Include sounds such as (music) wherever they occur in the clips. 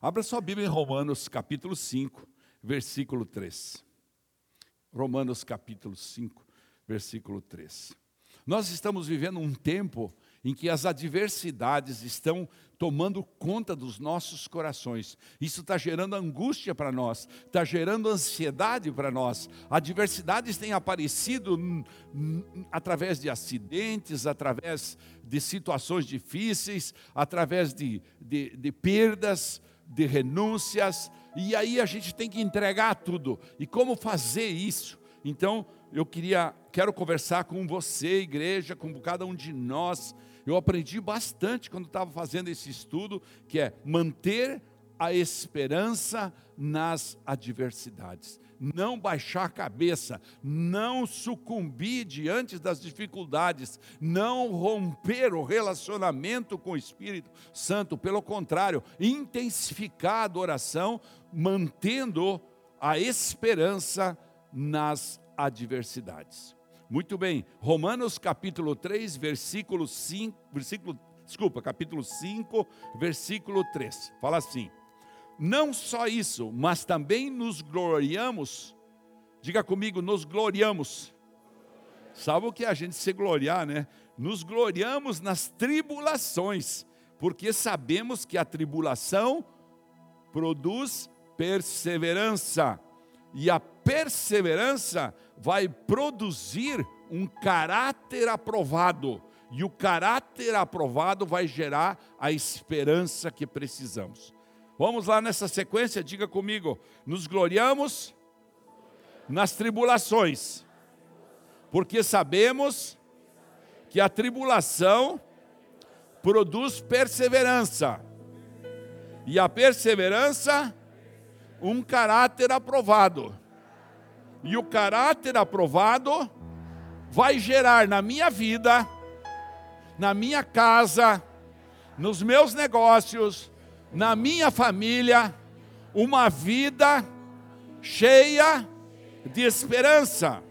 Abra sua Bíblia em Romanos capítulo 5, versículo 3. Romanos capítulo 5, versículo 3. Nós estamos vivendo um tempo em que as adversidades estão tomando conta dos nossos corações. Isso está gerando angústia para nós, está gerando ansiedade para nós. Adversidades têm aparecido através de acidentes, através de situações difíceis, através de, de, de perdas, de renúncias, e aí a gente tem que entregar tudo. E como fazer isso? Então, eu queria, quero conversar com você, igreja, com cada um de nós. Eu aprendi bastante quando estava fazendo esse estudo, que é manter a esperança nas adversidades. Não baixar a cabeça, não sucumbir diante das dificuldades, não romper o relacionamento com o Espírito Santo, pelo contrário, intensificar a adoração, mantendo a esperança nas adversidades. Muito bem, Romanos capítulo 3, versículo 5, versículo, desculpa, capítulo 5, versículo 3. Fala assim: Não só isso, mas também nos gloriamos. Diga comigo, nos gloriamos. Sabe o que é a gente se gloriar, né? Nos gloriamos nas tribulações, porque sabemos que a tribulação produz perseverança, e a perseverança vai produzir um caráter aprovado. E o caráter aprovado vai gerar a esperança que precisamos. Vamos lá nessa sequência, diga comigo: nos gloriamos nas tribulações, porque sabemos que a tribulação produz perseverança, e a perseverança, um caráter aprovado. E o caráter aprovado vai gerar na minha vida, na minha casa, nos meus negócios, na minha família, uma vida cheia de esperança.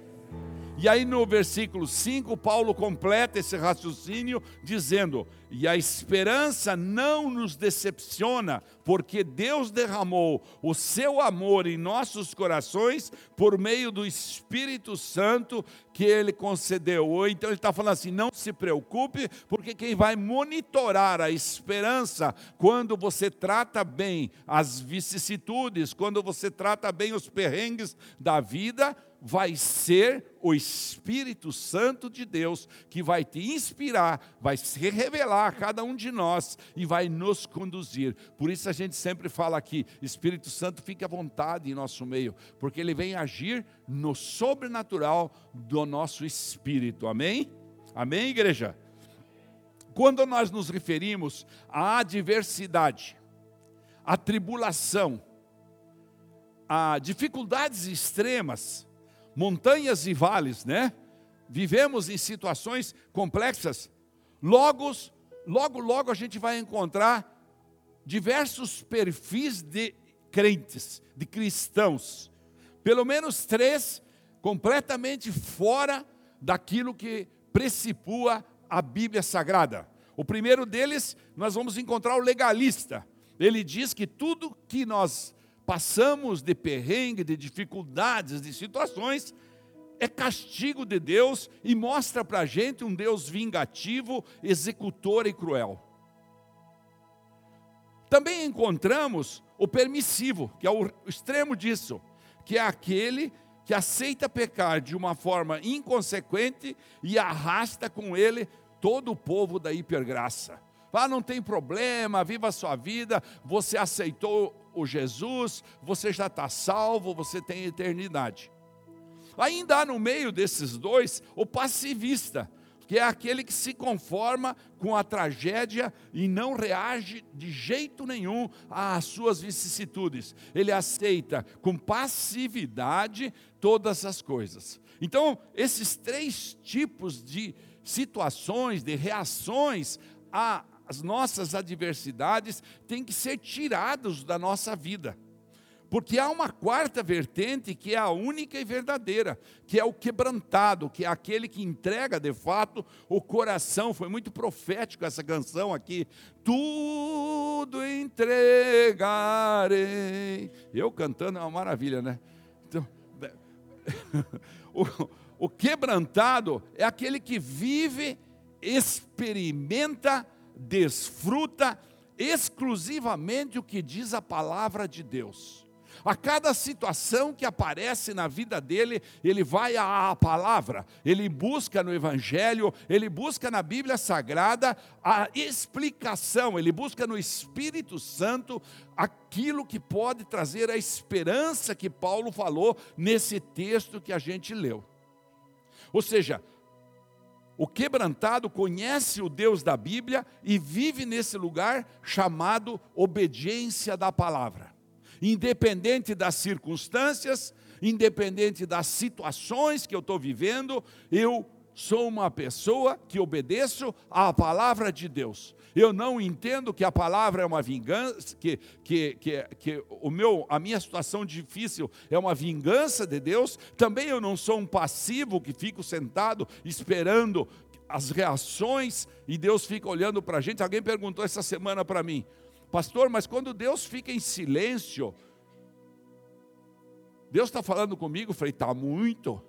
E aí no versículo 5, Paulo completa esse raciocínio dizendo: E a esperança não nos decepciona, porque Deus derramou o seu amor em nossos corações por meio do Espírito Santo que ele concedeu. Então ele está falando assim: não se preocupe, porque quem vai monitorar a esperança quando você trata bem as vicissitudes, quando você trata bem os perrengues da vida, vai ser o Espírito Santo de Deus que vai te inspirar, vai se revelar a cada um de nós e vai nos conduzir. Por isso a gente sempre fala aqui: Espírito Santo, fique à vontade em nosso meio, porque ele vem agir no sobrenatural do nosso espírito. Amém? Amém, igreja? Quando nós nos referimos à adversidade, à tribulação, a dificuldades extremas, montanhas e vales, né? Vivemos em situações complexas. Logo, logo, logo a gente vai encontrar diversos perfis de crentes, de cristãos. Pelo menos três completamente fora daquilo que precipua a Bíblia Sagrada. O primeiro deles, nós vamos encontrar o legalista. Ele diz que tudo que nós passamos de perrengue, de dificuldades, de situações, é castigo de Deus e mostra para a gente um Deus vingativo, executor e cruel. Também encontramos o permissivo, que é o extremo disso, que é aquele que aceita pecar de uma forma inconsequente e arrasta com ele todo o povo da hipergraça. Ah, não tem problema, viva a sua vida, você aceitou o Jesus, você já está salvo, você tem eternidade. Ainda há no meio desses dois o passivista, que é aquele que se conforma com a tragédia e não reage de jeito nenhum às suas vicissitudes. Ele aceita com passividade todas as coisas. Então, esses três tipos de situações, de reações a as nossas adversidades têm que ser tirados da nossa vida. Porque há uma quarta vertente que é a única e verdadeira, que é o quebrantado, que é aquele que entrega de fato o coração. Foi muito profético essa canção aqui. Tudo entregarei entregarei. Eu cantando é uma maravilha, né? Então, (laughs) o, o quebrantado é aquele que vive, experimenta, desfruta exclusivamente o que diz a palavra de Deus. A cada situação que aparece na vida dele, ele vai à palavra, ele busca no Evangelho, ele busca na Bíblia Sagrada a explicação, ele busca no Espírito Santo aquilo que pode trazer a esperança que Paulo falou nesse texto que a gente leu. Ou seja, o quebrantado conhece o Deus da Bíblia e vive nesse lugar chamado obediência da palavra independente das circunstâncias, independente das situações que eu estou vivendo, eu sou uma pessoa que obedeço à palavra de Deus. Eu não entendo que a palavra é uma vingança, que, que, que, que o meu, a minha situação difícil é uma vingança de Deus. Também eu não sou um passivo que fico sentado esperando as reações e Deus fica olhando para a gente. Alguém perguntou essa semana para mim: Pastor, mas quando Deus fica em silêncio, Deus está falando comigo? Eu falei, está muito.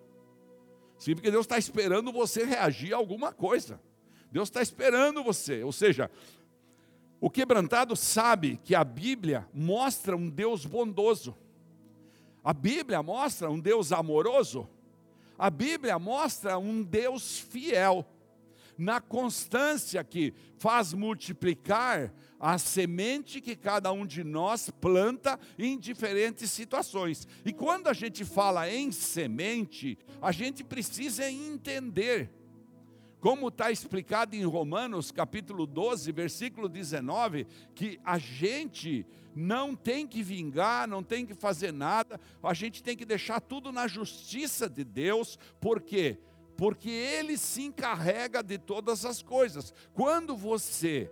Sim, porque Deus está esperando você reagir a alguma coisa. Deus está esperando você. Ou seja, o quebrantado sabe que a Bíblia mostra um Deus bondoso. A Bíblia mostra um Deus amoroso. A Bíblia mostra um Deus fiel. Na constância que faz multiplicar a semente que cada um de nós planta em diferentes situações. E quando a gente fala em semente, a gente precisa entender, como está explicado em Romanos capítulo 12, versículo 19, que a gente não tem que vingar, não tem que fazer nada, a gente tem que deixar tudo na justiça de Deus, por quê? Porque Ele se encarrega de todas as coisas. Quando você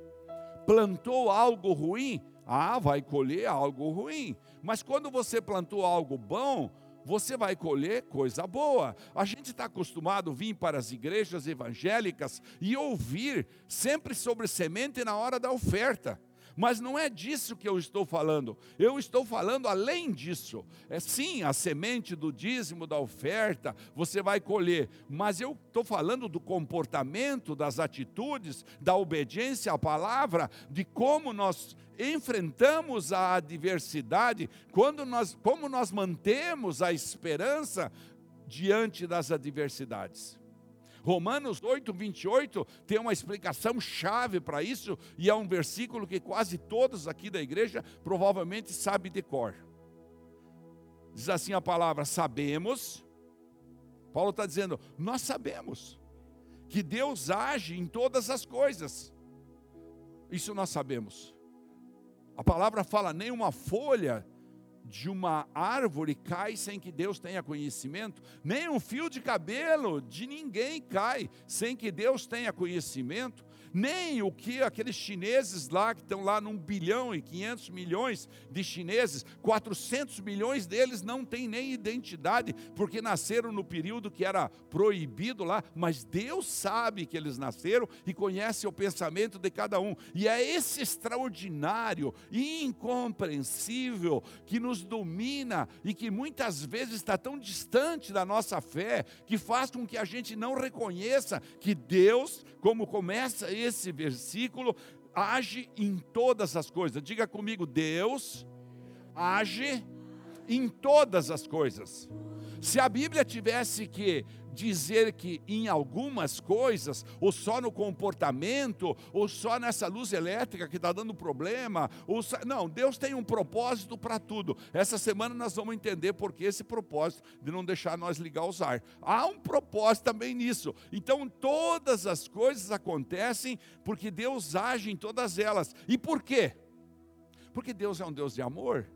plantou algo ruim, ah, vai colher algo ruim. Mas quando você plantou algo bom, você vai colher coisa boa. A gente está acostumado a vir para as igrejas evangélicas e ouvir sempre sobre semente na hora da oferta. Mas não é disso que eu estou falando. Eu estou falando além disso. É sim, a semente do dízimo, da oferta, você vai colher. Mas eu estou falando do comportamento, das atitudes, da obediência à palavra, de como nós enfrentamos a adversidade, quando nós, como nós mantemos a esperança diante das adversidades. Romanos 8, 28 tem uma explicação chave para isso, e é um versículo que quase todos aqui da igreja provavelmente sabem de cor. Diz assim a palavra: sabemos. Paulo está dizendo, nós sabemos que Deus age em todas as coisas. Isso nós sabemos. A palavra fala: nem uma folha de uma árvore cai sem que Deus tenha conhecimento, nem um fio de cabelo de ninguém cai sem que Deus tenha conhecimento nem o que aqueles chineses lá, que estão lá num bilhão e 500 milhões de chineses, 400 milhões deles não têm nem identidade, porque nasceram no período que era proibido lá, mas Deus sabe que eles nasceram e conhece o pensamento de cada um, e é esse extraordinário incompreensível que nos domina e que muitas vezes está tão distante da nossa fé, que faz com que a gente não reconheça que Deus, como começa esse versículo age em todas as coisas. Diga comigo, Deus age em todas as coisas. Se a Bíblia tivesse que dizer que em algumas coisas, ou só no comportamento, ou só nessa luz elétrica que está dando problema, ou só... não, Deus tem um propósito para tudo. Essa semana nós vamos entender por que esse propósito de não deixar nós ligar os ar. Há um propósito também nisso. Então todas as coisas acontecem porque Deus age em todas elas. E por quê? Porque Deus é um Deus de amor.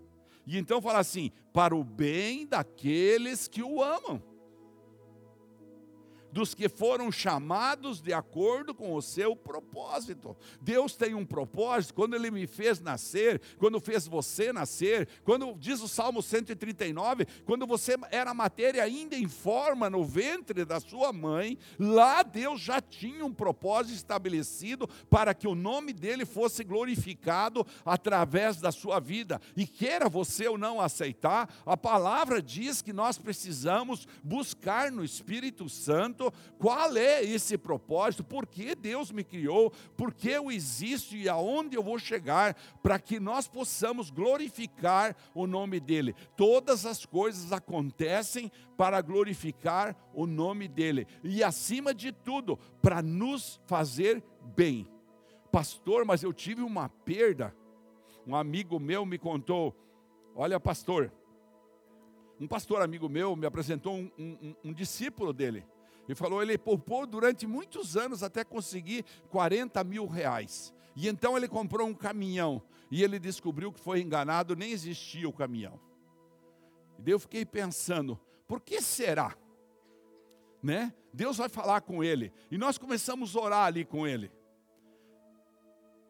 E então fala assim: para o bem daqueles que o amam. Dos que foram chamados de acordo com o seu propósito. Deus tem um propósito, quando Ele me fez nascer, quando fez você nascer, quando diz o Salmo 139, quando você era matéria ainda em forma no ventre da sua mãe, lá Deus já tinha um propósito estabelecido para que o nome dele fosse glorificado através da sua vida. E queira você ou não aceitar, a palavra diz que nós precisamos buscar no Espírito Santo qual é esse propósito, por que Deus me criou, por que eu existo e aonde eu vou chegar, para que nós possamos glorificar o nome dEle. Todas as coisas acontecem para glorificar o nome dEle, e acima de tudo, para nos fazer bem. Pastor, mas eu tive uma perda. Um amigo meu me contou: Olha, pastor, um pastor amigo meu me apresentou um, um, um discípulo dele. Ele falou, ele poupou durante muitos anos até conseguir 40 mil reais. E então ele comprou um caminhão. E ele descobriu que foi enganado, nem existia o caminhão. E daí eu fiquei pensando, por que será? Né? Deus vai falar com ele. E nós começamos a orar ali com ele.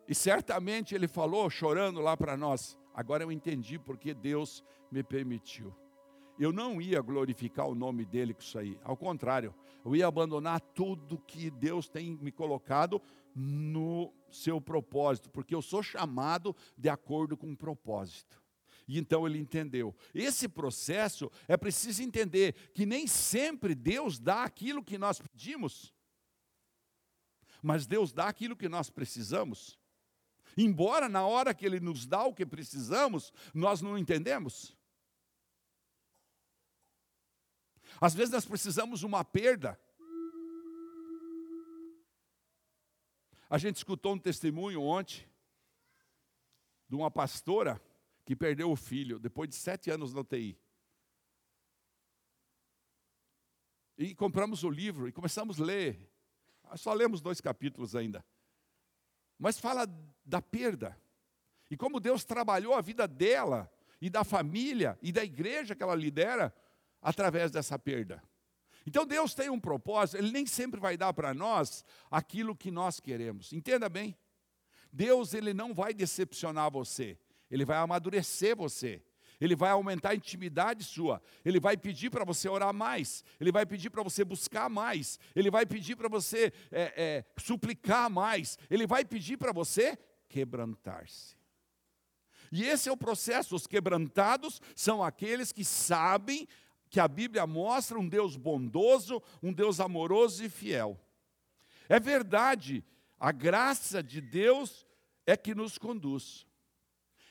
E certamente ele falou, chorando lá para nós: agora eu entendi porque Deus me permitiu eu não ia glorificar o nome dele com isso aí. Ao contrário, eu ia abandonar tudo que Deus tem me colocado no seu propósito, porque eu sou chamado de acordo com o propósito. E então ele entendeu. Esse processo é preciso entender que nem sempre Deus dá aquilo que nós pedimos, mas Deus dá aquilo que nós precisamos. Embora na hora que Ele nos dá o que precisamos, nós não entendemos. Às vezes nós precisamos uma perda. A gente escutou um testemunho ontem de uma pastora que perdeu o filho depois de sete anos na UTI. E compramos o livro e começamos a ler. Só lemos dois capítulos ainda. Mas fala da perda. E como Deus trabalhou a vida dela e da família e da igreja que ela lidera através dessa perda. Então Deus tem um propósito, Ele nem sempre vai dar para nós aquilo que nós queremos. Entenda bem. Deus ele não vai decepcionar você, Ele vai amadurecer você. Ele vai aumentar a intimidade sua. Ele vai pedir para você orar mais. Ele vai pedir para você buscar mais. Ele vai pedir para você é, é, suplicar mais. Ele vai pedir para você quebrantar-se. E esse é o processo. Os quebrantados são aqueles que sabem que a Bíblia mostra um Deus bondoso, um Deus amoroso e fiel. É verdade, a graça de Deus é que nos conduz.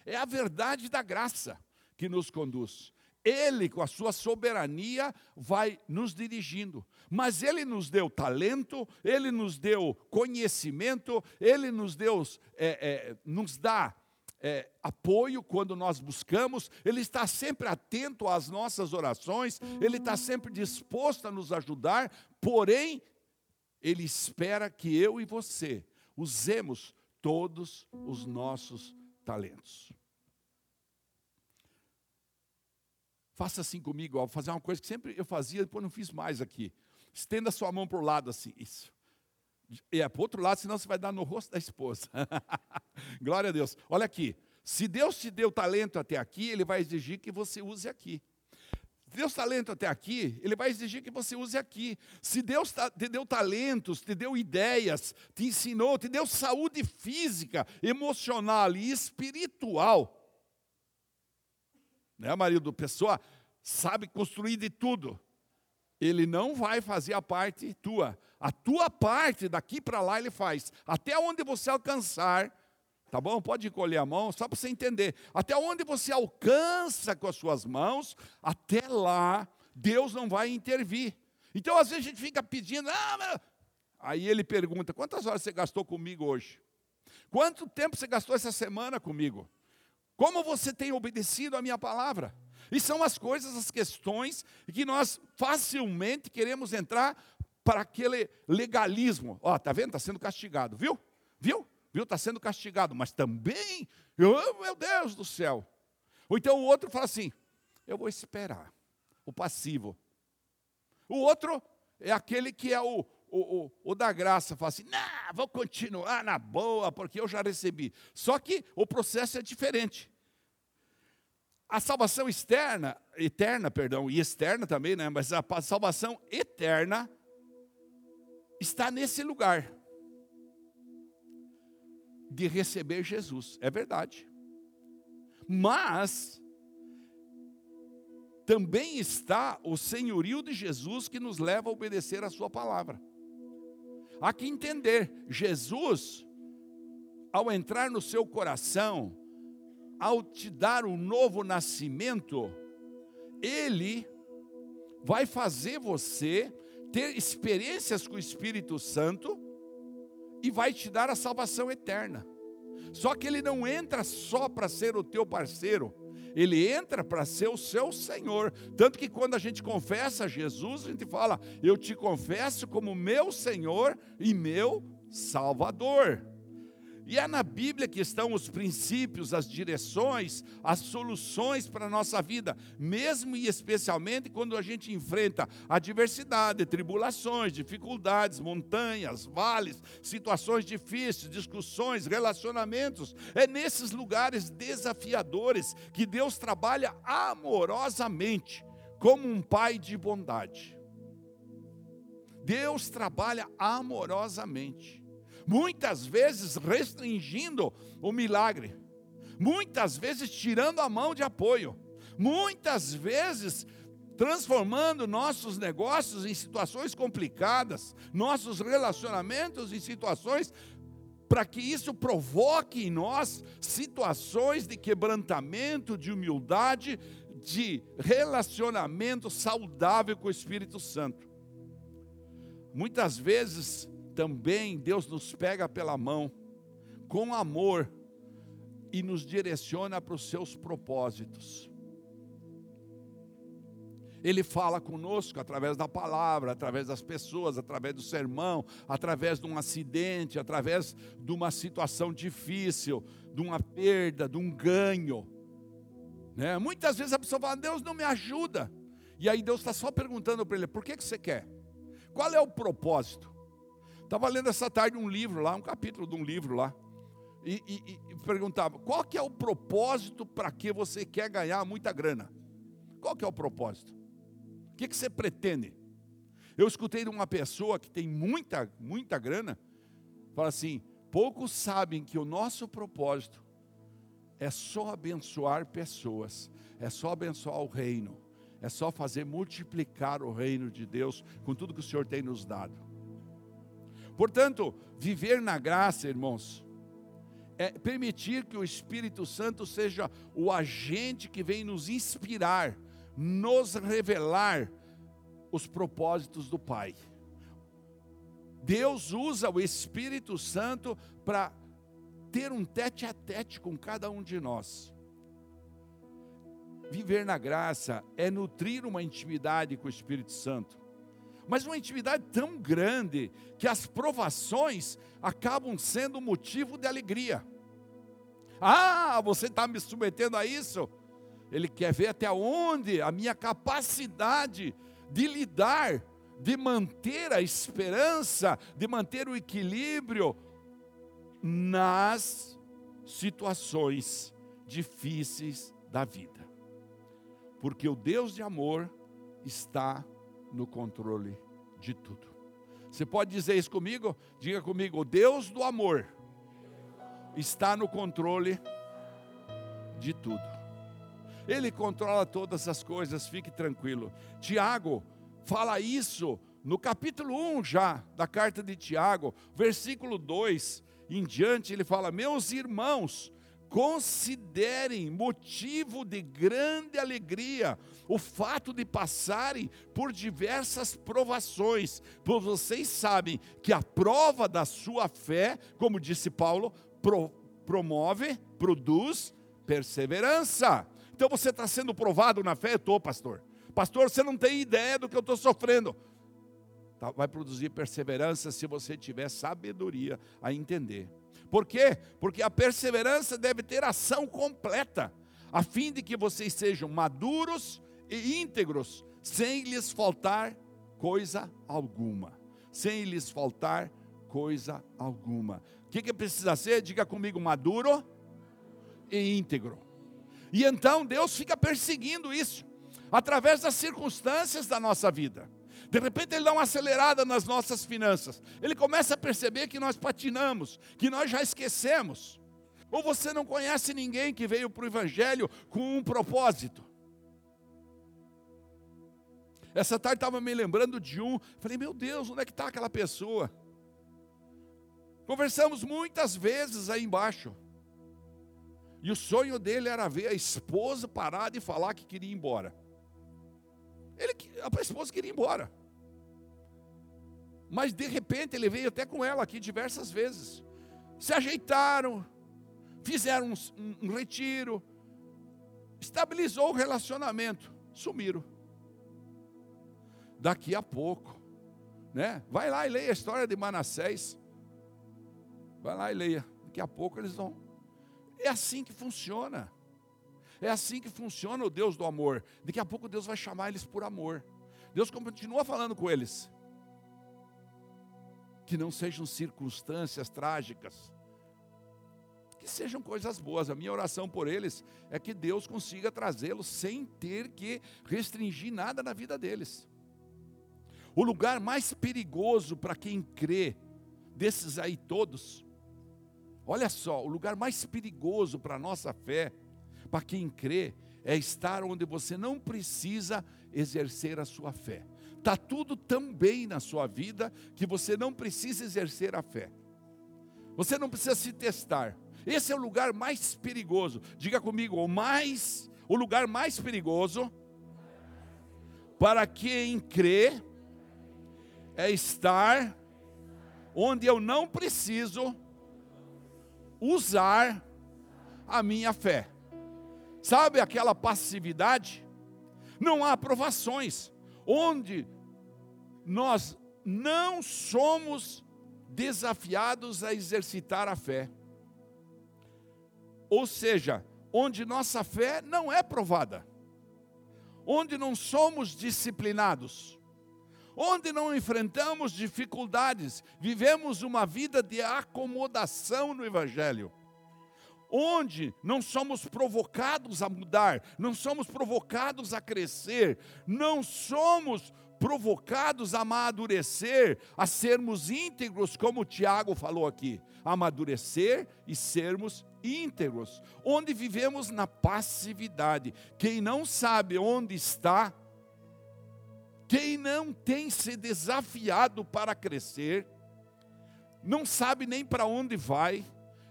É a verdade da graça que nos conduz. Ele, com a sua soberania, vai nos dirigindo. Mas Ele nos deu talento, Ele nos deu conhecimento, Ele nos, deu, é, é, nos dá é, apoio quando nós buscamos, Ele está sempre atento às nossas orações, Ele está sempre disposto a nos ajudar, porém, Ele espera que eu e você usemos todos os nossos talentos. Faça assim comigo, vou fazer uma coisa que sempre eu fazia, depois não fiz mais aqui. Estenda sua mão para o lado assim, isso. E é para o outro lado, senão você vai dar no rosto da esposa. (laughs) Glória a Deus. Olha aqui. Se Deus te deu talento até aqui, Ele vai exigir que você use aqui. Deus talento até aqui, Ele vai exigir que você use aqui. Se Deus te deu talentos, te deu ideias, te ensinou, te deu saúde física, emocional e espiritual. Né, marido? Pessoa sabe construir de tudo. Ele não vai fazer a parte tua. A tua parte daqui para lá ele faz. Até onde você alcançar, tá bom? Pode colher a mão, só para você entender. Até onde você alcança com as suas mãos, até lá Deus não vai intervir. Então às vezes a gente fica pedindo, ah, aí ele pergunta: quantas horas você gastou comigo hoje? Quanto tempo você gastou essa semana comigo? Como você tem obedecido a minha palavra? E são as coisas, as questões que nós facilmente queremos entrar para aquele legalismo. Ó, tá vendo? Está sendo castigado, viu? Viu? Viu? Está sendo castigado, mas também, oh, meu Deus do céu. Ou então o outro fala assim: eu vou esperar. O passivo. O outro é aquele que é o, o, o, o da graça, fala assim, nah, vou continuar na boa, porque eu já recebi. Só que o processo é diferente. A salvação externa, eterna, perdão, e externa também, né? Mas a salvação eterna está nesse lugar de receber Jesus. É verdade. Mas também está o senhorio de Jesus que nos leva a obedecer a sua palavra. Há que entender, Jesus, ao entrar no seu coração, ao te dar um novo nascimento, Ele vai fazer você ter experiências com o Espírito Santo e vai te dar a salvação eterna. Só que Ele não entra só para ser o teu parceiro, Ele entra para ser o seu Senhor. Tanto que quando a gente confessa Jesus, a gente fala: Eu te confesso como meu Senhor e meu Salvador. E é na Bíblia que estão os princípios, as direções, as soluções para a nossa vida, mesmo e especialmente quando a gente enfrenta adversidade, tribulações, dificuldades, montanhas, vales, situações difíceis, discussões, relacionamentos. É nesses lugares desafiadores que Deus trabalha amorosamente, como um pai de bondade. Deus trabalha amorosamente muitas vezes restringindo o milagre, muitas vezes tirando a mão de apoio, muitas vezes transformando nossos negócios em situações complicadas, nossos relacionamentos em situações para que isso provoque em nós situações de quebrantamento, de humildade, de relacionamento saudável com o Espírito Santo. Muitas vezes também Deus nos pega pela mão com amor e nos direciona para os seus propósitos. Ele fala conosco através da palavra, através das pessoas, através do sermão, através de um acidente, através de uma situação difícil, de uma perda, de um ganho. Né? Muitas vezes a pessoa fala: Deus não me ajuda. E aí Deus está só perguntando para ele: por que, que você quer? Qual é o propósito? Estava lendo essa tarde um livro lá, um capítulo de um livro lá. E, e, e perguntava: qual que é o propósito para que você quer ganhar muita grana? Qual que é o propósito? O que, que você pretende? Eu escutei de uma pessoa que tem muita, muita grana, fala assim: poucos sabem que o nosso propósito é só abençoar pessoas, é só abençoar o reino, é só fazer multiplicar o reino de Deus com tudo que o Senhor tem nos dado. Portanto, viver na graça, irmãos, é permitir que o Espírito Santo seja o agente que vem nos inspirar, nos revelar os propósitos do Pai. Deus usa o Espírito Santo para ter um tete a tete com cada um de nós. Viver na graça é nutrir uma intimidade com o Espírito Santo mas uma intimidade tão grande que as provações acabam sendo motivo de alegria. Ah, você está me submetendo a isso? Ele quer ver até onde a minha capacidade de lidar, de manter a esperança, de manter o equilíbrio nas situações difíceis da vida. Porque o Deus de amor está no controle de tudo. Você pode dizer isso comigo? Diga comigo: o Deus do amor está no controle de tudo. Ele controla todas as coisas, fique tranquilo. Tiago fala isso no capítulo 1 já da carta de Tiago, versículo 2 em diante, ele fala: Meus irmãos, considerem motivo de grande alegria o fato de passarem por diversas provações, pois vocês sabem que a prova da sua fé, como disse Paulo, pro, promove, produz perseverança. Então você está sendo provado na fé? Eu estou, pastor. Pastor, você não tem ideia do que eu estou sofrendo. Tá, vai produzir perseverança se você tiver sabedoria a entender. Por quê? Porque a perseverança deve ter ação completa, a fim de que vocês sejam maduros e íntegros, sem lhes faltar coisa alguma, sem lhes faltar coisa alguma. O que, que precisa ser? Diga comigo, maduro e íntegro. E então Deus fica perseguindo isso, através das circunstâncias da nossa vida. De repente ele dá uma acelerada nas nossas finanças. Ele começa a perceber que nós patinamos, que nós já esquecemos. Ou você não conhece ninguém que veio para o Evangelho com um propósito. Essa tarde estava me lembrando de um. Falei, meu Deus, onde é que está aquela pessoa? Conversamos muitas vezes aí embaixo. E o sonho dele era ver a esposa parar de falar que queria ir embora. Ele, a esposa queria ir embora. Mas de repente ele veio até com ela aqui diversas vezes. Se ajeitaram, fizeram um, um, um retiro, estabilizou o relacionamento, sumiram. Daqui a pouco, né? Vai lá e leia a história de Manassés. Vai lá e leia. Daqui a pouco eles vão. É assim que funciona. É assim que funciona o Deus do amor. Daqui a pouco Deus vai chamar eles por amor. Deus continua falando com eles. Que não sejam circunstâncias trágicas. Que sejam coisas boas. A minha oração por eles é que Deus consiga trazê-los sem ter que restringir nada na vida deles. O lugar mais perigoso para quem crê, desses aí todos, olha só, o lugar mais perigoso para a nossa fé para quem crê, é estar onde você não precisa exercer a sua fé. Está tudo tão bem na sua vida que você não precisa exercer a fé. Você não precisa se testar. Esse é o lugar mais perigoso. Diga comigo, o mais, o lugar mais perigoso para quem crê é estar onde eu não preciso usar a minha fé. Sabe aquela passividade? Não há aprovações, onde nós não somos desafiados a exercitar a fé. Ou seja, onde nossa fé não é provada, onde não somos disciplinados, onde não enfrentamos dificuldades, vivemos uma vida de acomodação no Evangelho onde não somos provocados a mudar, não somos provocados a crescer, não somos provocados a amadurecer, a sermos íntegros, como o Tiago falou aqui, amadurecer e sermos íntegros, onde vivemos na passividade. Quem não sabe onde está, quem não tem se desafiado para crescer, não sabe nem para onde vai,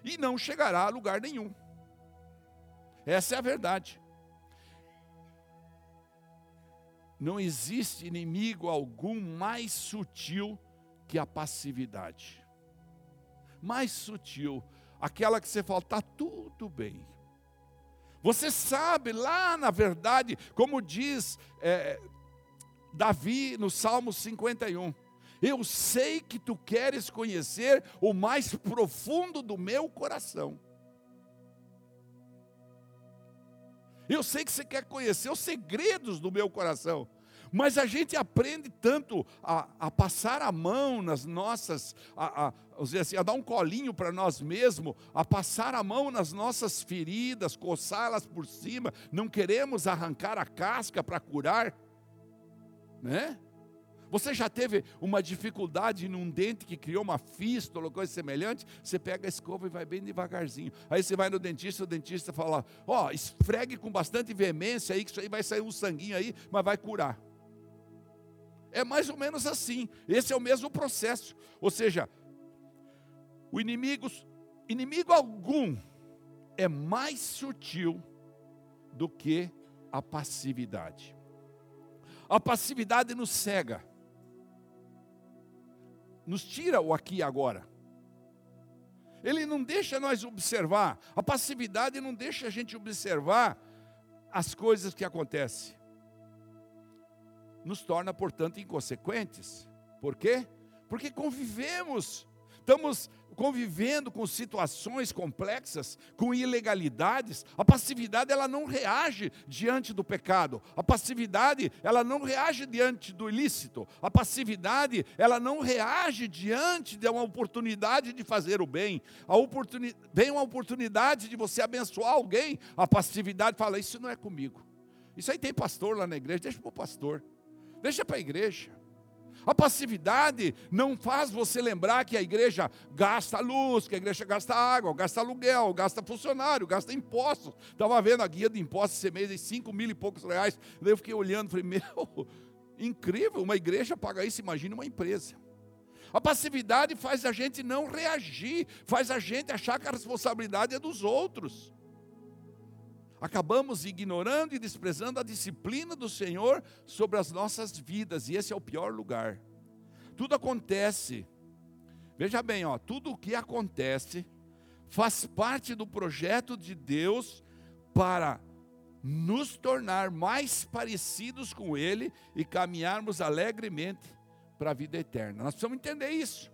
e não chegará a lugar nenhum. Essa é a verdade. Não existe inimigo algum mais sutil que a passividade. Mais sutil, aquela que você fala, está tudo bem. Você sabe lá na verdade, como diz é, Davi no Salmo 51, eu sei que tu queres conhecer o mais profundo do meu coração. Eu sei que você quer conhecer os segredos do meu coração. Mas a gente aprende tanto a, a passar a mão nas nossas, a, a, assim, a dar um colinho para nós mesmos, a passar a mão nas nossas feridas, coçá-las por cima, não queremos arrancar a casca para curar, né? Você já teve uma dificuldade num dente que criou uma fístula ou coisa semelhante? Você pega a escova e vai bem devagarzinho. Aí você vai no dentista, o dentista fala: Ó, oh, esfregue com bastante veemência aí, que isso aí vai sair um sanguinho aí, mas vai curar. É mais ou menos assim. Esse é o mesmo processo. Ou seja, o inimigo, inimigo algum é mais sutil do que a passividade. A passividade nos cega nos tira o aqui e agora. Ele não deixa nós observar, a passividade não deixa a gente observar as coisas que acontecem. Nos torna, portanto, inconsequentes. Por quê? Porque convivemos, estamos convivendo com situações complexas, com ilegalidades, a passividade ela não reage diante do pecado. A passividade, ela não reage diante do ilícito. A passividade, ela não reage diante de uma oportunidade de fazer o bem. A oportuni... Vem uma oportunidade de você abençoar alguém, a passividade fala: Isso não é comigo. Isso aí tem pastor lá na igreja, deixa para o pastor, deixa para a igreja. A passividade não faz você lembrar que a igreja gasta luz, que a igreja gasta água, gasta aluguel, gasta funcionário, gasta impostos. Estava vendo a guia de impostos esse mês, de 5 mil e poucos reais. Daí eu fiquei olhando, falei, meu, (laughs) incrível, uma igreja paga isso, imagina uma empresa. A passividade faz a gente não reagir, faz a gente achar que a responsabilidade é dos outros acabamos ignorando e desprezando a disciplina do Senhor sobre as nossas vidas, e esse é o pior lugar. Tudo acontece, veja bem, ó, tudo o que acontece faz parte do projeto de Deus para nos tornar mais parecidos com Ele e caminharmos alegremente para a vida eterna. Nós precisamos entender isso.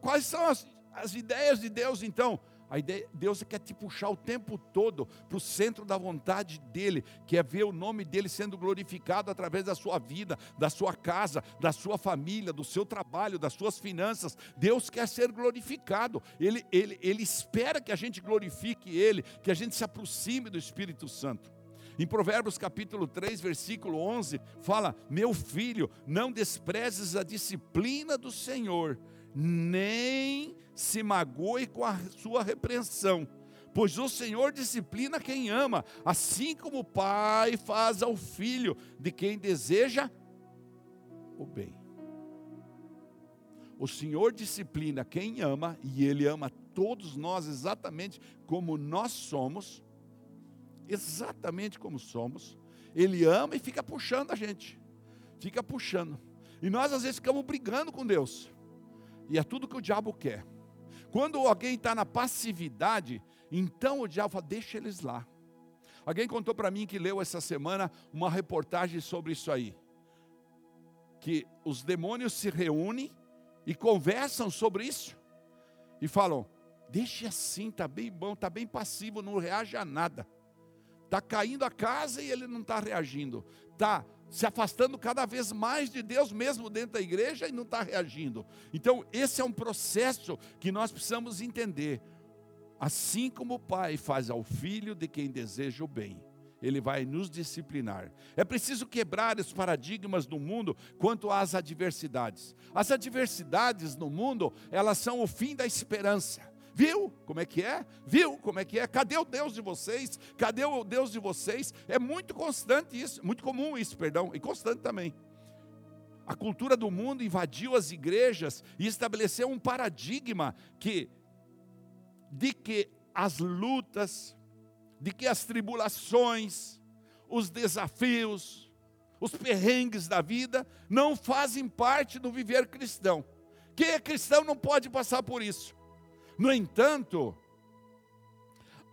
Quais são as, as ideias de Deus, então? A ideia, Deus quer te puxar o tempo todo para o centro da vontade dEle, que é ver o nome dEle sendo glorificado através da sua vida, da sua casa, da sua família, do seu trabalho, das suas finanças. Deus quer ser glorificado. Ele, ele, ele espera que a gente glorifique Ele, que a gente se aproxime do Espírito Santo. Em Provérbios capítulo 3, versículo 11, fala: Meu filho, não desprezes a disciplina do Senhor, nem se magoe com a sua repreensão, pois o Senhor disciplina quem ama, assim como o pai faz ao filho de quem deseja o bem. O Senhor disciplina quem ama, e Ele ama todos nós exatamente como nós somos, exatamente como somos. Ele ama e fica puxando a gente, fica puxando. E nós às vezes ficamos brigando com Deus, e é tudo que o diabo quer. Quando alguém está na passividade, então o diabo fala: deixa eles lá. Alguém contou para mim que leu essa semana uma reportagem sobre isso aí. Que os demônios se reúnem e conversam sobre isso. E falam: deixe assim, está bem bom, está bem passivo, não reage a nada. Está caindo a casa e ele não está reagindo. Está se afastando cada vez mais de Deus, mesmo dentro da igreja, e não está reagindo. Então, esse é um processo que nós precisamos entender. Assim como o pai faz ao filho de quem deseja o bem, ele vai nos disciplinar. É preciso quebrar os paradigmas do mundo quanto às adversidades. As adversidades no mundo, elas são o fim da esperança. Viu como é que é? Viu como é que é? Cadê o Deus de vocês? Cadê o Deus de vocês? É muito constante isso, muito comum isso, perdão, e constante também. A cultura do mundo invadiu as igrejas e estabeleceu um paradigma que de que as lutas, de que as tribulações, os desafios, os perrengues da vida não fazem parte do viver cristão. Quem é cristão não pode passar por isso. No entanto,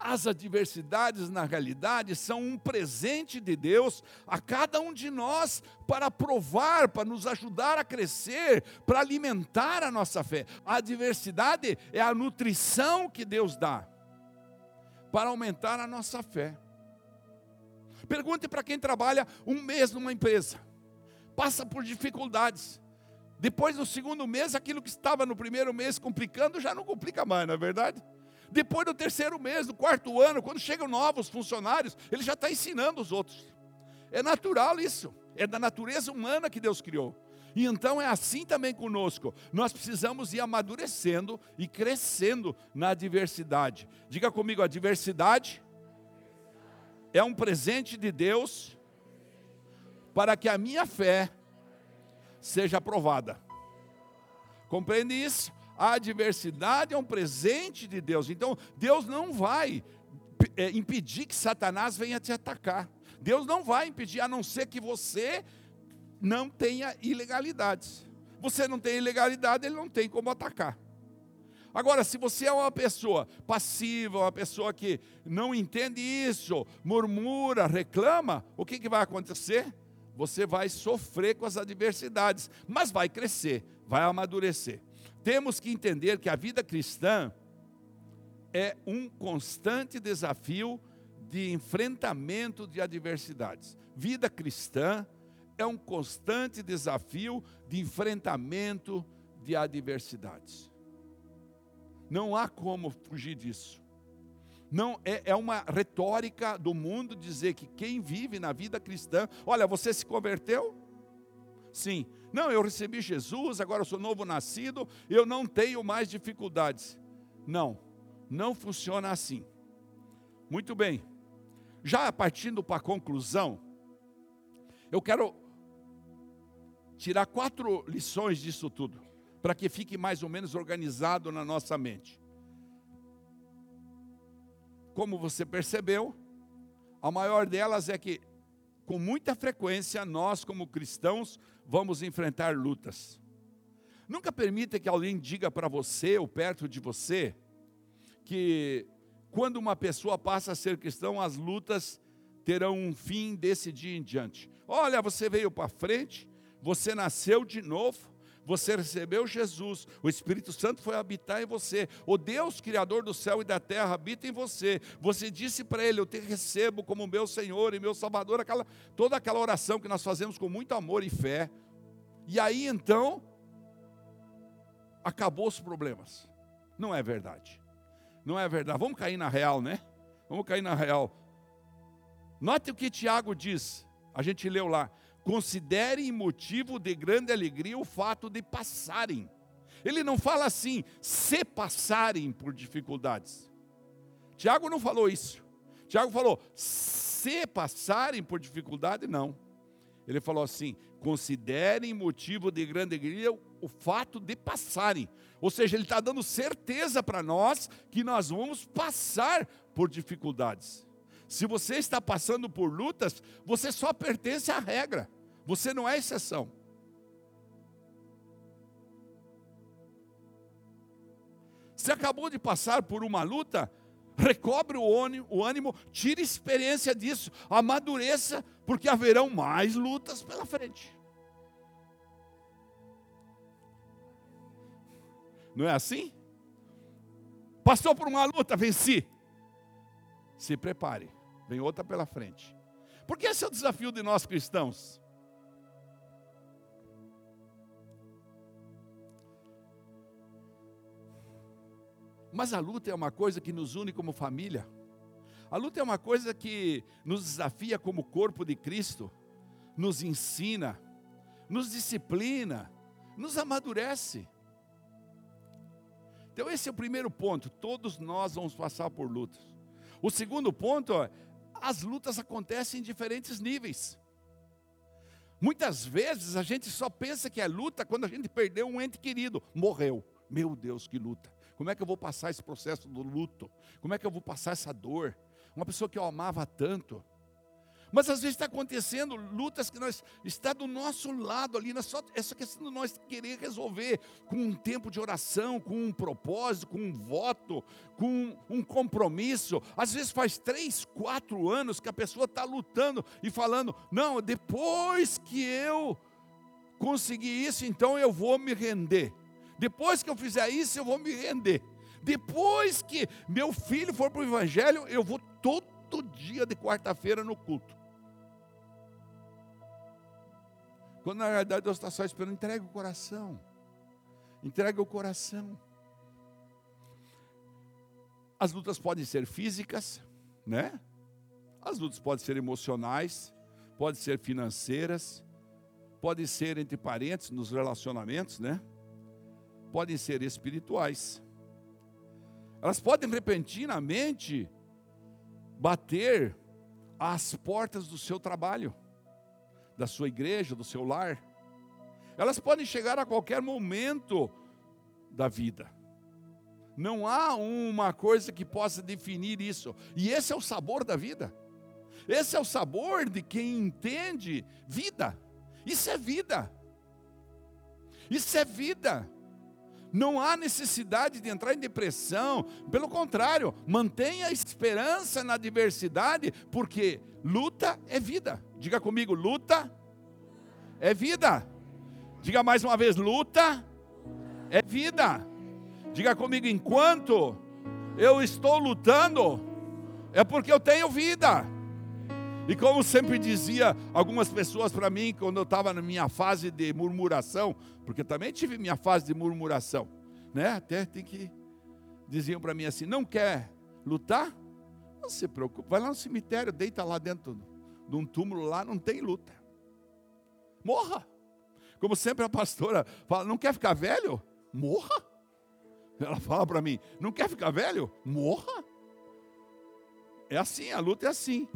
as adversidades, na realidade, são um presente de Deus a cada um de nós para provar, para nos ajudar a crescer, para alimentar a nossa fé. A adversidade é a nutrição que Deus dá para aumentar a nossa fé. Pergunte para quem trabalha um mês numa empresa, passa por dificuldades, depois, no segundo mês, aquilo que estava no primeiro mês complicando já não complica mais, não é verdade? Depois do terceiro mês, do quarto ano, quando chegam novos funcionários, ele já está ensinando os outros. É natural isso, é da natureza humana que Deus criou. E então é assim também conosco. Nós precisamos ir amadurecendo e crescendo na adversidade. Diga comigo, a diversidade é um presente de Deus para que a minha fé seja aprovada. Compreende isso? A adversidade é um presente de Deus. Então, Deus não vai é, impedir que Satanás venha te atacar. Deus não vai impedir, a não ser que você não tenha ilegalidades. Você não tem ilegalidade, ele não tem como atacar. Agora, se você é uma pessoa passiva, uma pessoa que não entende isso, murmura, reclama, o que, que vai acontecer? Você vai sofrer com as adversidades, mas vai crescer, vai amadurecer. temos que entender que a vida cristã é um constante desafio de enfrentamento de adversidades. Vida cristã é um constante desafio de enfrentamento de adversidades. Não há como fugir disso. Não é, é uma retórica do mundo dizer que quem vive na vida cristã, olha, você se converteu? Sim. Não, eu recebi Jesus, agora eu sou novo nascido, eu não tenho mais dificuldades. Não, não funciona assim. Muito bem. Já partindo para a conclusão, eu quero tirar quatro lições disso tudo, para que fique mais ou menos organizado na nossa mente. Como você percebeu, a maior delas é que, com muita frequência, nós, como cristãos, vamos enfrentar lutas. Nunca permita que alguém diga para você ou perto de você que quando uma pessoa passa a ser cristão, as lutas terão um fim desse dia em diante. Olha, você veio para frente, você nasceu de novo, você recebeu Jesus, o Espírito Santo foi habitar em você, o Deus Criador do céu e da terra habita em você. Você disse para Ele: Eu te recebo como meu Senhor e meu Salvador, aquela, toda aquela oração que nós fazemos com muito amor e fé. E aí então, acabou os problemas. Não é verdade. Não é verdade. Vamos cair na real, né? Vamos cair na real. Note o que Tiago diz. A gente leu lá. Considerem motivo de grande alegria o fato de passarem. Ele não fala assim, se passarem por dificuldades. Tiago não falou isso. Tiago falou, se passarem por dificuldade, não. Ele falou assim: considerem motivo de grande alegria o fato de passarem. Ou seja, ele está dando certeza para nós que nós vamos passar por dificuldades. Se você está passando por lutas, você só pertence à regra, você não é exceção. Você acabou de passar por uma luta, recobre o ânimo, tire experiência disso, amadureça, porque haverão mais lutas pela frente. Não é assim? Passou por uma luta, venci. Se prepare, vem outra pela frente. Porque esse é o desafio de nós cristãos. Mas a luta é uma coisa que nos une como família. A luta é uma coisa que nos desafia como corpo de Cristo, nos ensina, nos disciplina, nos amadurece. Então, esse é o primeiro ponto. Todos nós vamos passar por lutas. O segundo ponto é: as lutas acontecem em diferentes níveis. Muitas vezes a gente só pensa que é luta quando a gente perdeu um ente querido, morreu. Meu Deus, que luta. Como é que eu vou passar esse processo do luto? Como é que eu vou passar essa dor? Uma pessoa que eu amava tanto. Mas às vezes está acontecendo lutas que nós está do nosso lado ali, só, essa questão de nós querer resolver com um tempo de oração, com um propósito, com um voto, com um compromisso. Às vezes faz três, quatro anos que a pessoa está lutando e falando: não, depois que eu conseguir isso, então eu vou me render. Depois que eu fizer isso, eu vou me render. Depois que meu filho for para o Evangelho, eu vou todo dia de quarta-feira no culto. Quando na realidade Deus está só esperando, entrega o coração. Entrega o coração. As lutas podem ser físicas, né? As lutas podem ser emocionais, podem ser financeiras, podem ser entre parentes, nos relacionamentos, né? Podem ser espirituais. Elas podem repentinamente bater às portas do seu trabalho da sua igreja, do seu lar. Elas podem chegar a qualquer momento da vida. Não há uma coisa que possa definir isso. E esse é o sabor da vida. Esse é o sabor de quem entende vida. Isso é vida. Isso é vida. Não há necessidade de entrar em depressão, pelo contrário, mantenha a esperança na adversidade, porque luta é vida. Diga comigo, luta é vida. Diga mais uma vez, luta é vida. Diga comigo, enquanto eu estou lutando, é porque eu tenho vida. E como sempre dizia algumas pessoas para mim, quando eu estava na minha fase de murmuração, porque também tive minha fase de murmuração, né? Até tem que diziam para mim assim: não quer lutar? Não se preocupe, vai lá no cemitério, deita lá dentro de um túmulo lá, não tem luta. Morra. Como sempre a pastora fala: não quer ficar velho? Morra. Ela fala para mim: não quer ficar velho? Morra. É assim, a luta é assim.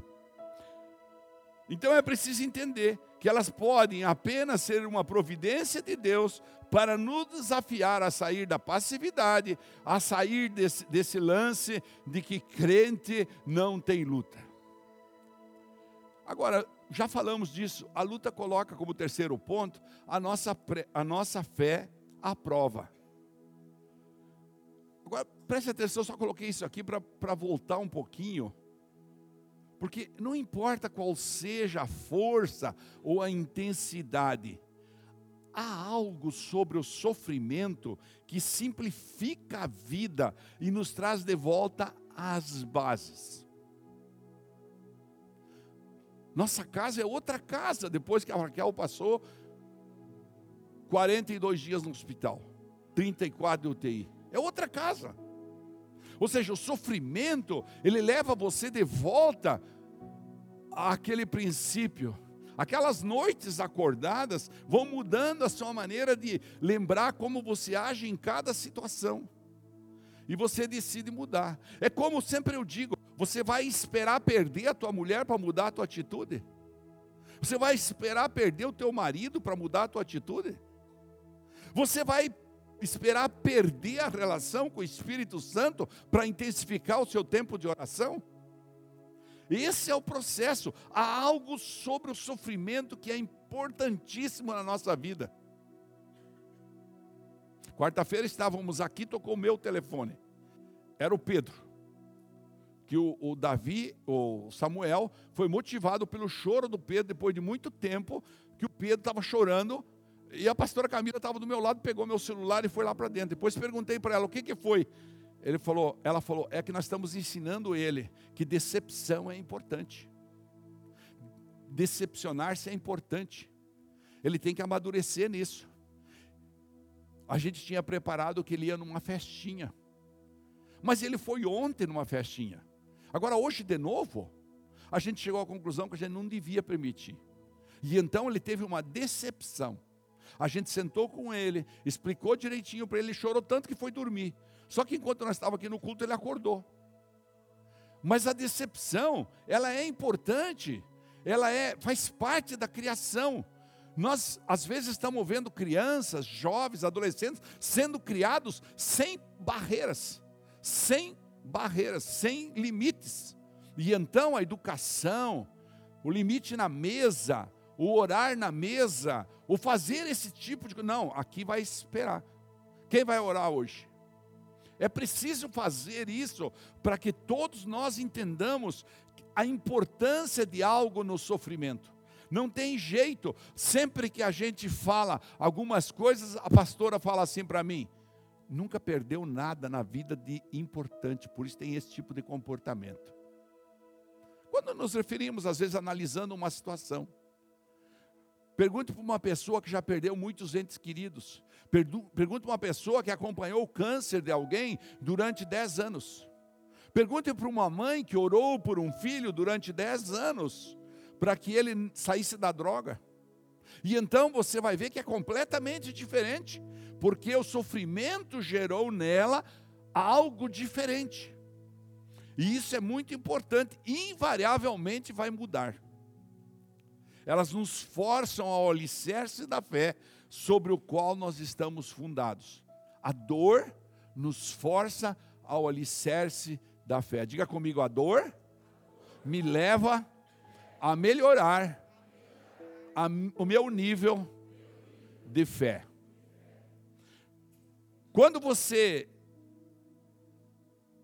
Então é preciso entender que elas podem apenas ser uma providência de Deus para nos desafiar a sair da passividade, a sair desse, desse lance de que crente não tem luta. Agora, já falamos disso, a luta coloca como terceiro ponto a nossa, a nossa fé à prova. Agora, preste atenção, só coloquei isso aqui para voltar um pouquinho porque não importa qual seja a força ou a intensidade, há algo sobre o sofrimento que simplifica a vida e nos traz de volta às bases. Nossa casa é outra casa depois que a Raquel passou 42 dias no hospital, 34 de UTI. É outra casa. Ou seja, o sofrimento, ele leva você de volta àquele princípio. Aquelas noites acordadas vão mudando a sua maneira de lembrar como você age em cada situação. E você decide mudar. É como sempre eu digo, você vai esperar perder a tua mulher para mudar a tua atitude? Você vai esperar perder o teu marido para mudar a tua atitude? Você vai esperar perder a relação com o Espírito Santo para intensificar o seu tempo de oração? Esse é o processo. Há algo sobre o sofrimento que é importantíssimo na nossa vida. Quarta-feira estávamos aqui, tocou o meu telefone. Era o Pedro. Que o, o Davi, o Samuel, foi motivado pelo choro do Pedro depois de muito tempo, que o Pedro estava chorando e a pastora Camila estava do meu lado, pegou meu celular e foi lá para dentro. Depois perguntei para ela o que, que foi. Ele falou, ela falou, é que nós estamos ensinando ele que decepção é importante. Decepcionar-se é importante. Ele tem que amadurecer nisso. A gente tinha preparado que ele ia numa festinha. Mas ele foi ontem numa festinha. Agora hoje de novo, a gente chegou à conclusão que a gente não devia permitir. E então ele teve uma decepção. A gente sentou com ele, explicou direitinho para ele, chorou tanto que foi dormir. Só que enquanto nós estávamos aqui no culto, ele acordou. Mas a decepção, ela é importante, ela é, faz parte da criação. Nós, às vezes, estamos vendo crianças, jovens, adolescentes sendo criados sem barreiras, sem barreiras, sem limites. E então a educação, o limite na mesa, o orar na mesa, o fazer esse tipo de não, aqui vai esperar. Quem vai orar hoje? É preciso fazer isso para que todos nós entendamos a importância de algo no sofrimento. Não tem jeito, sempre que a gente fala algumas coisas, a pastora fala assim para mim: nunca perdeu nada na vida de importante, por isso tem esse tipo de comportamento. Quando nos referimos, às vezes, analisando uma situação, Pergunte para uma pessoa que já perdeu muitos entes queridos. Pergunte para uma pessoa que acompanhou o câncer de alguém durante 10 anos. Pergunte para uma mãe que orou por um filho durante 10 anos para que ele saísse da droga. E então você vai ver que é completamente diferente, porque o sofrimento gerou nela algo diferente. E isso é muito importante, invariavelmente vai mudar elas nos forçam ao alicerce da fé sobre o qual nós estamos fundados. A dor nos força ao alicerce da fé. Diga comigo, a dor me leva a melhorar a, o meu nível de fé. Quando você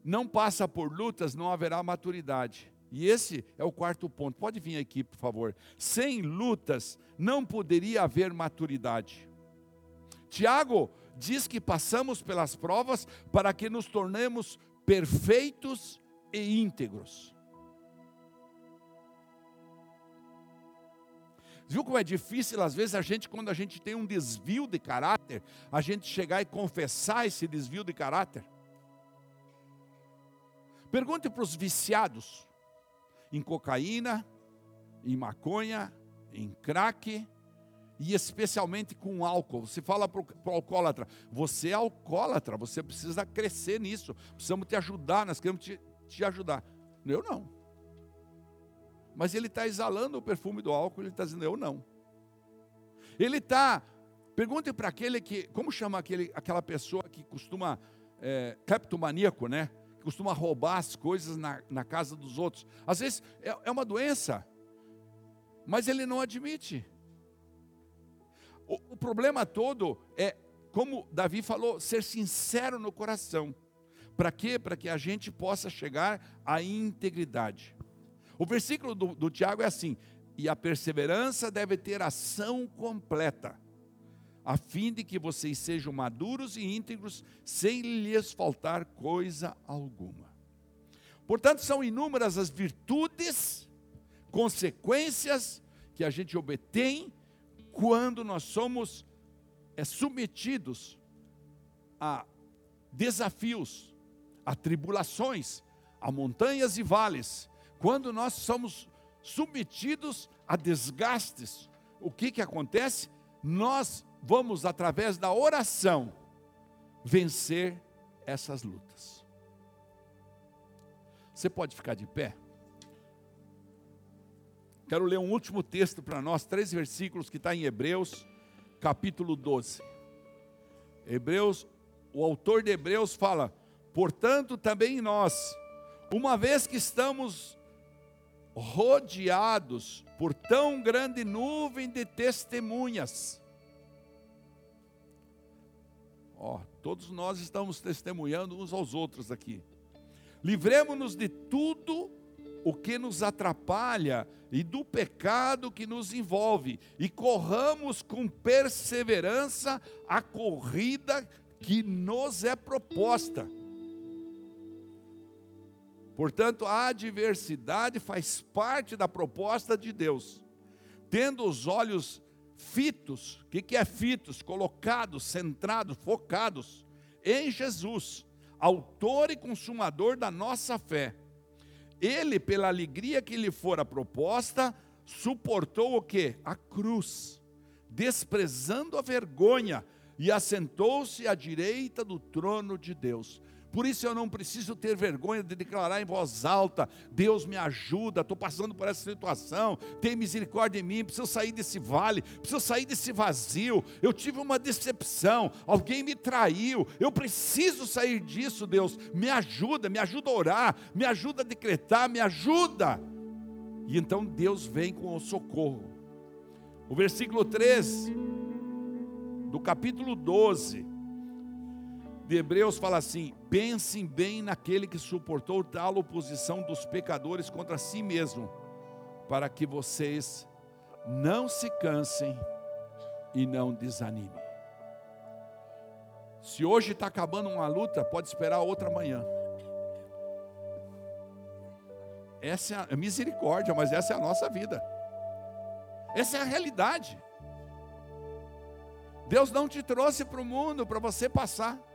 não passa por lutas, não haverá maturidade. E esse é o quarto ponto. Pode vir aqui, por favor. Sem lutas não poderia haver maturidade. Tiago, diz que passamos pelas provas para que nos tornemos perfeitos e íntegros. Viu como é difícil, às vezes, a gente, quando a gente tem um desvio de caráter, a gente chegar e confessar esse desvio de caráter? Pergunte para os viciados em cocaína, em maconha, em crack e especialmente com álcool. Você fala para o alcoólatra, você é alcoólatra, você precisa crescer nisso, precisamos te ajudar, nós queremos te, te ajudar. Eu não. Mas ele está exalando o perfume do álcool, ele está dizendo, eu não. Ele está, pergunte para aquele que, como chama aquele, aquela pessoa que costuma, é, cleptomaníaco, né? Costuma roubar as coisas na, na casa dos outros. Às vezes é, é uma doença, mas ele não admite. O, o problema todo é, como Davi falou, ser sincero no coração. Para quê? Para que a gente possa chegar à integridade. O versículo do, do Tiago é assim: e a perseverança deve ter ação completa a fim de que vocês sejam maduros e íntegros, sem lhes faltar coisa alguma. Portanto, são inúmeras as virtudes, consequências que a gente obtém quando nós somos é, submetidos a desafios, a tribulações, a montanhas e vales, quando nós somos submetidos a desgastes, o que, que acontece? Nós vamos, através da oração, vencer essas lutas. Você pode ficar de pé? Quero ler um último texto para nós, três versículos que está em Hebreus, capítulo 12. Hebreus, o autor de Hebreus fala: portanto, também nós, uma vez que estamos rodeados por tão grande nuvem de testemunhas, Ó, todos nós estamos testemunhando uns aos outros aqui. Livremos-nos de tudo o que nos atrapalha e do pecado que nos envolve, e corramos com perseverança a corrida que nos é proposta. Portanto, a adversidade faz parte da proposta de Deus. Tendo os olhos fitos, o que, que é fitos? Colocados, centrados, focados em Jesus, autor e consumador da nossa fé. Ele, pela alegria que lhe fora proposta, suportou o que? A cruz, desprezando a vergonha, e assentou-se à direita do trono de Deus. Por isso eu não preciso ter vergonha de declarar em voz alta: Deus me ajuda, estou passando por essa situação, tem misericórdia em mim, preciso sair desse vale, preciso sair desse vazio. Eu tive uma decepção, alguém me traiu, eu preciso sair disso, Deus. Me ajuda, me ajuda a orar, me ajuda a decretar, me ajuda. E então Deus vem com o socorro. O versículo 3 do capítulo 12 de Hebreus fala assim: pensem bem naquele que suportou tal oposição dos pecadores contra si mesmo, para que vocês não se cansem e não desanimem. Se hoje está acabando uma luta, pode esperar outra amanhã. Essa é a misericórdia, mas essa é a nossa vida. Essa é a realidade. Deus não te trouxe para o mundo para você passar.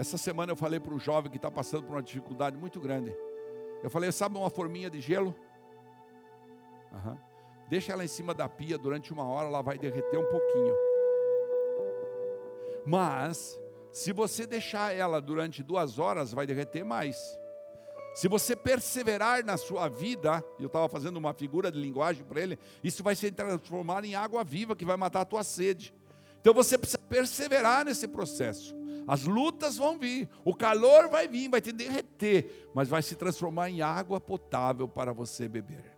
Essa semana eu falei para um jovem que está passando por uma dificuldade muito grande. Eu falei, sabe uma forminha de gelo? Uhum. Deixa ela em cima da pia durante uma hora, ela vai derreter um pouquinho. Mas, se você deixar ela durante duas horas, vai derreter mais. Se você perseverar na sua vida, eu estava fazendo uma figura de linguagem para ele, isso vai se transformar em água viva que vai matar a tua sede. Então você precisa perseverar nesse processo. As lutas vão vir, o calor vai vir, vai te derreter, mas vai se transformar em água potável para você beber.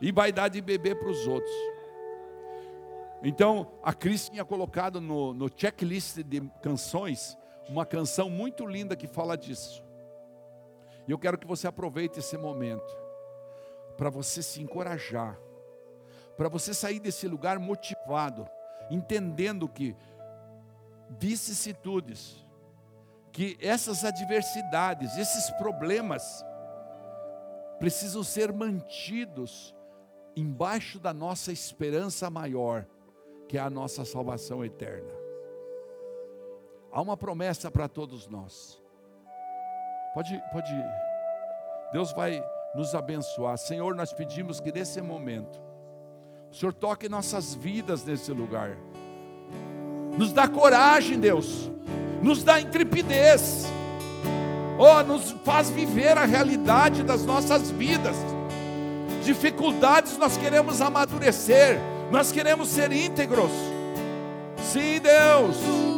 E vai dar de beber para os outros. Então, a Cris tinha colocado no, no checklist de canções uma canção muito linda que fala disso. E eu quero que você aproveite esse momento para você se encorajar, para você sair desse lugar motivado, entendendo que vicissitudes, que essas adversidades, esses problemas, precisam ser mantidos embaixo da nossa esperança maior, que é a nossa salvação eterna. Há uma promessa para todos nós. Pode, pode, Deus vai nos abençoar. Senhor, nós pedimos que nesse momento, o Senhor toque nossas vidas nesse lugar. Nos dá coragem, Deus. Nos dá intrepidez. Oh, nos faz viver a realidade das nossas vidas. Dificuldades nós queremos amadurecer. Nós queremos ser íntegros. Sim, Deus.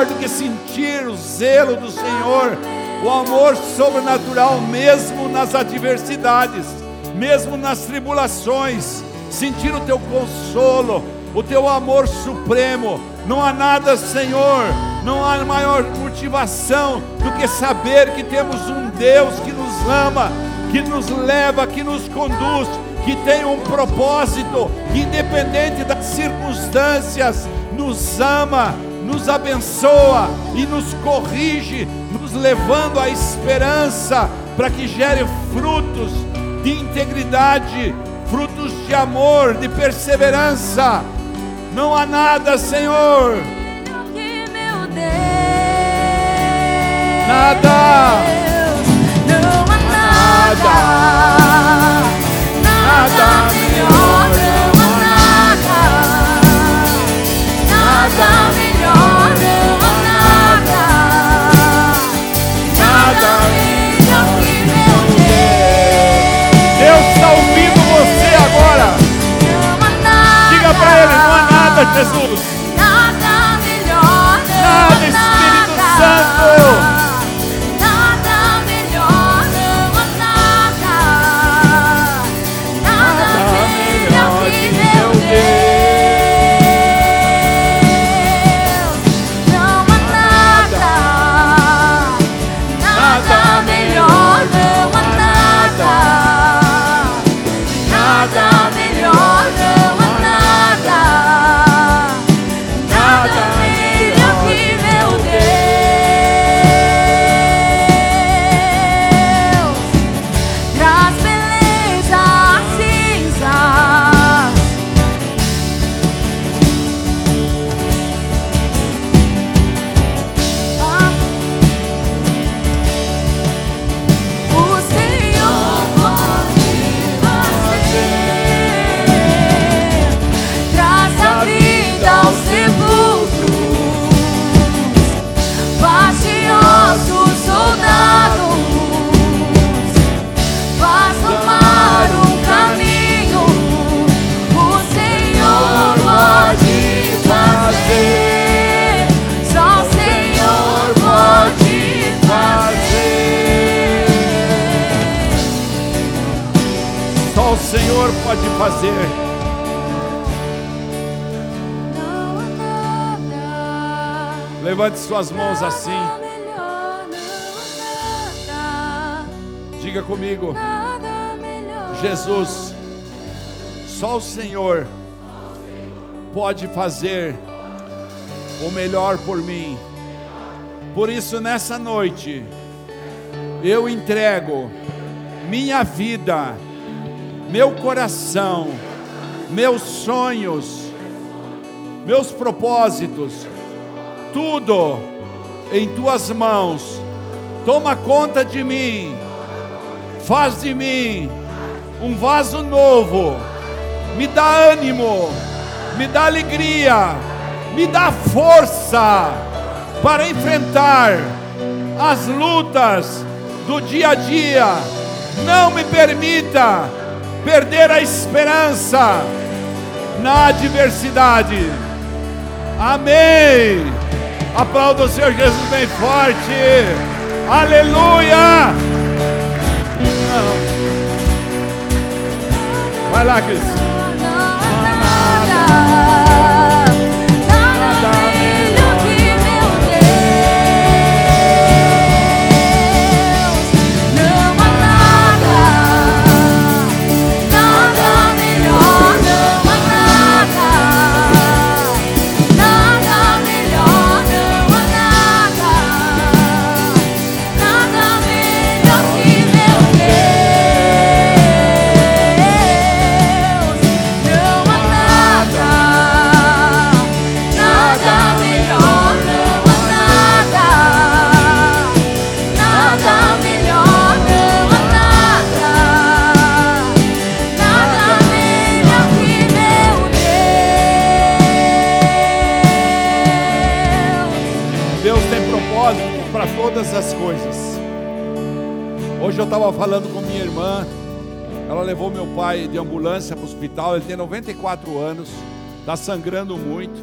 Melhor do que sentir o zelo do Senhor, o amor sobrenatural, mesmo nas adversidades, mesmo nas tribulações, sentir o teu consolo, o teu amor supremo. Não há nada, Senhor, não há maior motivação do que saber que temos um Deus que nos ama, que nos leva, que nos conduz, que tem um propósito, que independente das circunstâncias, nos ama, nos abençoa e nos corrige, nos levando à esperança para que gere frutos de integridade, frutos de amor, de perseverança. Não há nada, Senhor. Nada. Não há nada. Nada melhor, há suas mãos assim. Diga comigo. Jesus, só o Senhor pode fazer o melhor por mim. Por isso, nessa noite, eu entrego minha vida, meu coração, meus sonhos, meus propósitos, tudo em tuas mãos. Toma conta de mim, faz de mim um vaso novo, me dá ânimo, me dá alegria, me dá força para enfrentar as lutas do dia a dia. Não me permita perder a esperança na adversidade. Amém. Aplauda o Senhor Jesus bem forte. Aleluia. Vai lá, Cris. Eu estava falando com minha irmã, ela levou meu pai de ambulância para o hospital, ele tem 94 anos, está sangrando muito.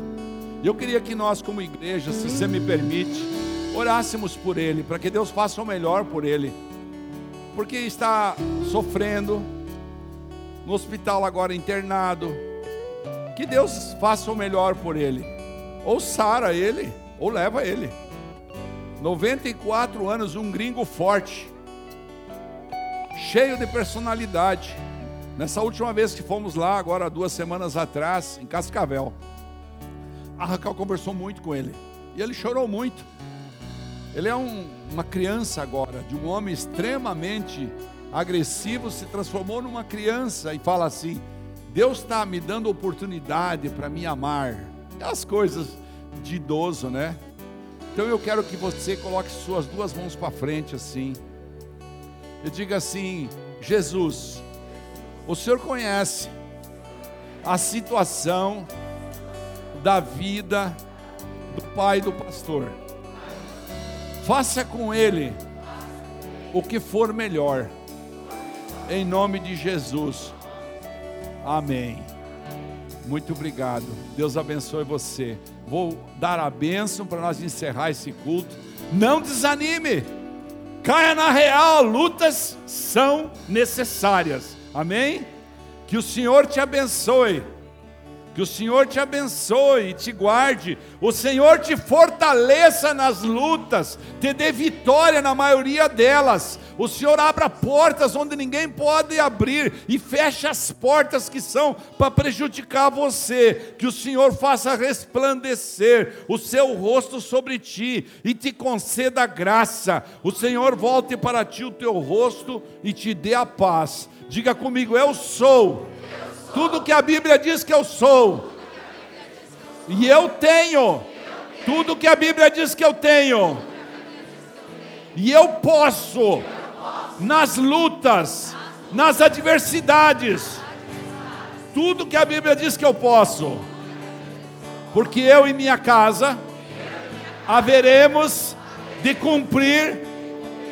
E eu queria que nós, como igreja, se você me permite, orássemos por ele, para que Deus faça o melhor por ele, porque está sofrendo, no hospital agora internado. Que Deus faça o melhor por ele. Ou sara ele, ou leva ele. 94 anos, um gringo forte, cheio de personalidade. Nessa última vez que fomos lá, agora duas semanas atrás, em Cascavel, a Raquel conversou muito com ele e ele chorou muito. Ele é um, uma criança agora, de um homem extremamente agressivo, se transformou numa criança e fala assim: Deus está me dando oportunidade para me amar. As coisas de idoso, né? Então eu quero que você coloque suas duas mãos para frente assim. E diga assim: Jesus, o Senhor conhece a situação da vida do pai do pastor. Faça com ele o que for melhor. Em nome de Jesus. Amém. Muito obrigado. Deus abençoe você. Vou dar a bênção para nós encerrar esse culto. Não desanime. Caia na real, lutas são necessárias. Amém? Que o Senhor te abençoe. Que o Senhor te abençoe e te guarde. O Senhor te fortaleça nas lutas, te dê vitória na maioria delas. O Senhor abra portas onde ninguém pode abrir e feche as portas que são para prejudicar você. Que o Senhor faça resplandecer o seu rosto sobre ti e te conceda graça. O Senhor volte para ti o teu rosto e te dê a paz. Diga comigo, eu sou tudo que a Bíblia diz que eu sou. E eu tenho tudo que a Bíblia diz que eu tenho. E eu posso, nas lutas, nas adversidades, tudo que a Bíblia diz que eu posso. Porque eu e minha casa haveremos de cumprir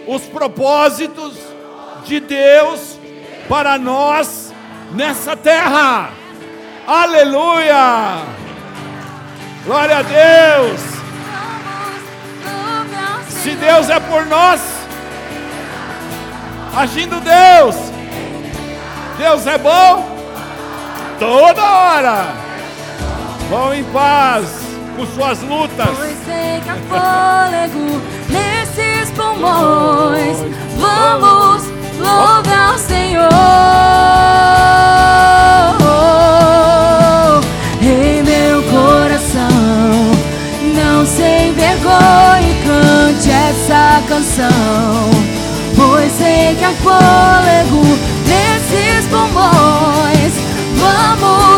os propósitos de Deus para nós nessa terra. Aleluia! Glória a Deus! Se Deus é por nós, agindo Deus, Deus é bom toda hora. Vão em paz com suas lutas. Pois que há fôlego nesses pulmões. Vamos Louva ao Senhor. Em meu coração, não sem vergonha cante essa canção. Pois sei que há fôlego nesses pulmões. Vamos